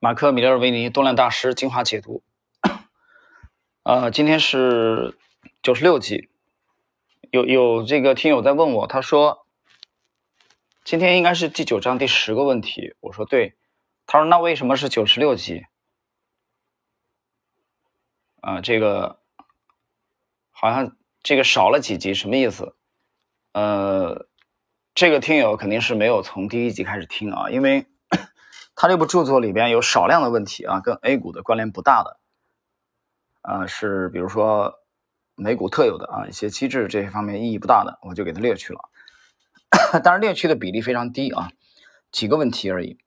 马克·米勒尔维尼动量大师精华解读。呃，今天是九十六集。有有这个听友在问我，他说今天应该是第九章第十个问题。我说对。他说那为什么是九十六集？啊，这个好像这个少了几集，什么意思？呃，这个听友肯定是没有从第一集开始听啊，因为。他这部著作里边有少量的问题啊，跟 A 股的关联不大的，啊，是比如说美股特有的啊一些机制这些方面意义不大的，我就给他列去了。当然，列去的比例非常低啊，几个问题而已。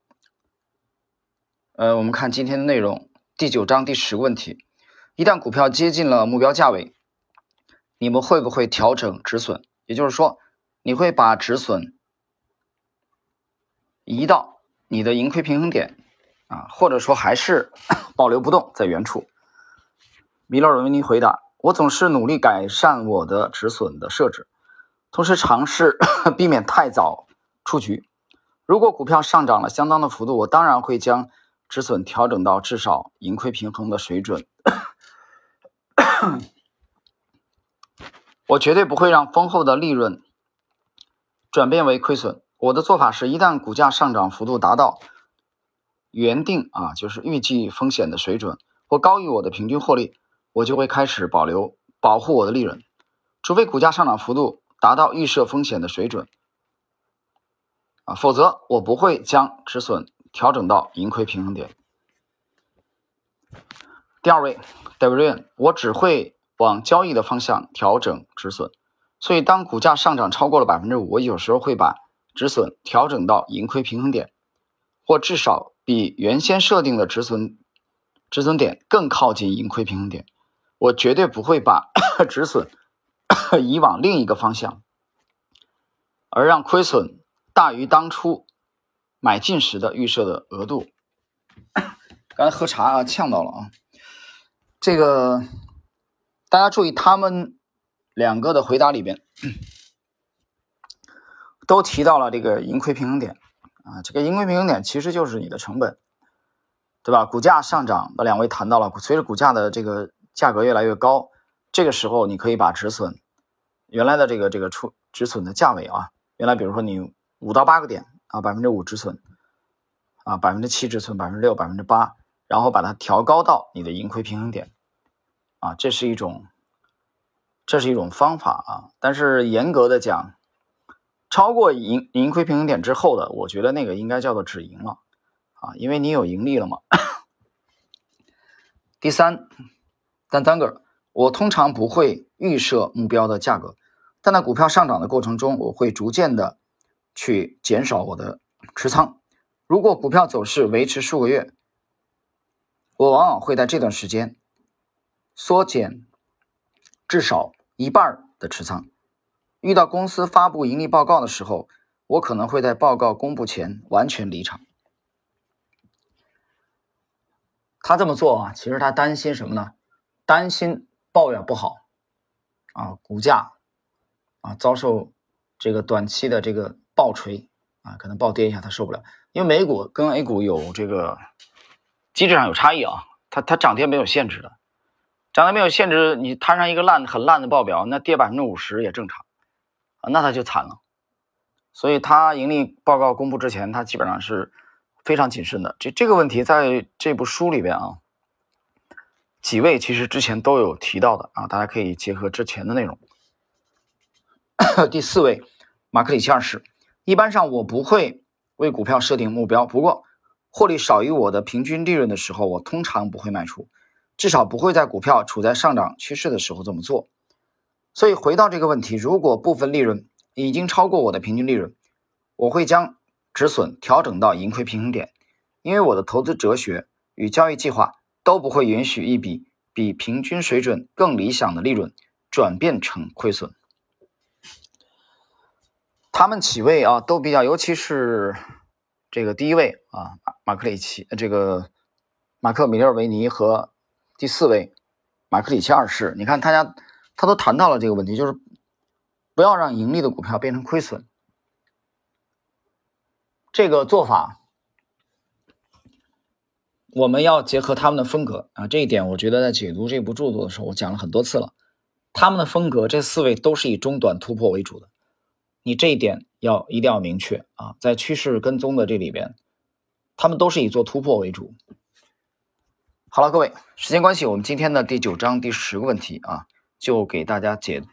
呃，我们看今天的内容，第九章第十个问题：一旦股票接近了目标价位，你们会不会调整止损？也就是说，你会把止损移到？你的盈亏平衡点啊，或者说还是 保留不动在原处。米勒尔维尼回答：“我总是努力改善我的止损的设置，同时尝试 避免太早出局。如果股票上涨了相当的幅度，我当然会将止损调整到至少盈亏平衡的水准。我绝对不会让丰厚的利润转变为亏损。”我的做法是，一旦股价上涨幅度达到原定啊，就是预计风险的水准或高于我的平均获利，我就会开始保留保护我的利润，除非股价上涨幅度达到预设风险的水准啊，否则我不会将止损调整到盈亏平衡点。第二位 d a v i d 我只会往交易的方向调整止损，所以当股价上涨超过了百分之五，我有时候会把止损调整到盈亏平衡点，或至少比原先设定的止损止损点更靠近盈亏平衡点。我绝对不会把 止损 移往另一个方向，而让亏损大于当初买进时的预设的额度。刚才喝茶啊，呛到了啊。这个大家注意，他们两个的回答里边。都提到了这个盈亏平衡点啊，这个盈亏平衡点其实就是你的成本，对吧？股价上涨，那两位谈到了，随着股价的这个价格越来越高，这个时候你可以把止损原来的这个这个出止损的价位啊，原来比如说你五到八个点啊，百分之五止损啊，百分之七止损，百分之六、百分之八，然后把它调高到你的盈亏平衡点啊，这是一种这是一种方法啊，但是严格的讲。超过盈盈亏平衡点之后的，我觉得那个应该叫做止盈了啊，因为你有盈利了嘛。第三，但三个，我通常不会预设目标的价格，但在股票上涨的过程中，我会逐渐的去减少我的持仓。如果股票走势维持数个月，我往往会在这段时间缩减至少一半的持仓。遇到公司发布盈利报告的时候，我可能会在报告公布前完全离场。他这么做啊，其实他担心什么呢？担心抱怨不好啊，股价啊遭受这个短期的这个暴锤啊，可能暴跌一下他受不了。因为美股跟 A 股有这个机制上有差异啊，它它涨跌没有限制的，涨跌没有限制，你摊上一个烂很烂的报表，那跌百分之五十也正常。啊，那他就惨了，所以他盈利报告公布之前，他基本上是非常谨慎的。这这个问题在这部书里边啊，几位其实之前都有提到的啊，大家可以结合之前的内容。第四位，马克里奇二世，一般上我不会为股票设定目标，不过获利少于我的平均利润的时候，我通常不会卖出，至少不会在股票处在上涨趋势的时候这么做。所以回到这个问题，如果部分利润已经超过我的平均利润，我会将止损调整到盈亏平衡点，因为我的投资哲学与交易计划都不会允许一笔比平均水准更理想的利润转变成亏损。他们几位啊都比较，尤其是这个第一位啊马克里奇，这个马克米勒维尼和第四位马克里奇二世，你看他家。他都谈到了这个问题，就是不要让盈利的股票变成亏损。这个做法我们要结合他们的风格啊，这一点我觉得在解读这部著作的时候，我讲了很多次了。他们的风格，这四位都是以中短突破为主的，你这一点要一定要明确啊。在趋势跟踪的这里边，他们都是以做突破为主。好了，各位，时间关系，我们今天的第九章第十个问题啊，就给大家解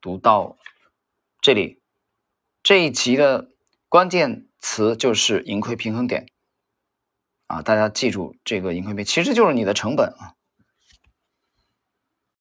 读到这里。这一集的关键词就是盈亏平衡点。啊，大家记住这个盈亏平，其实就是你的成本啊。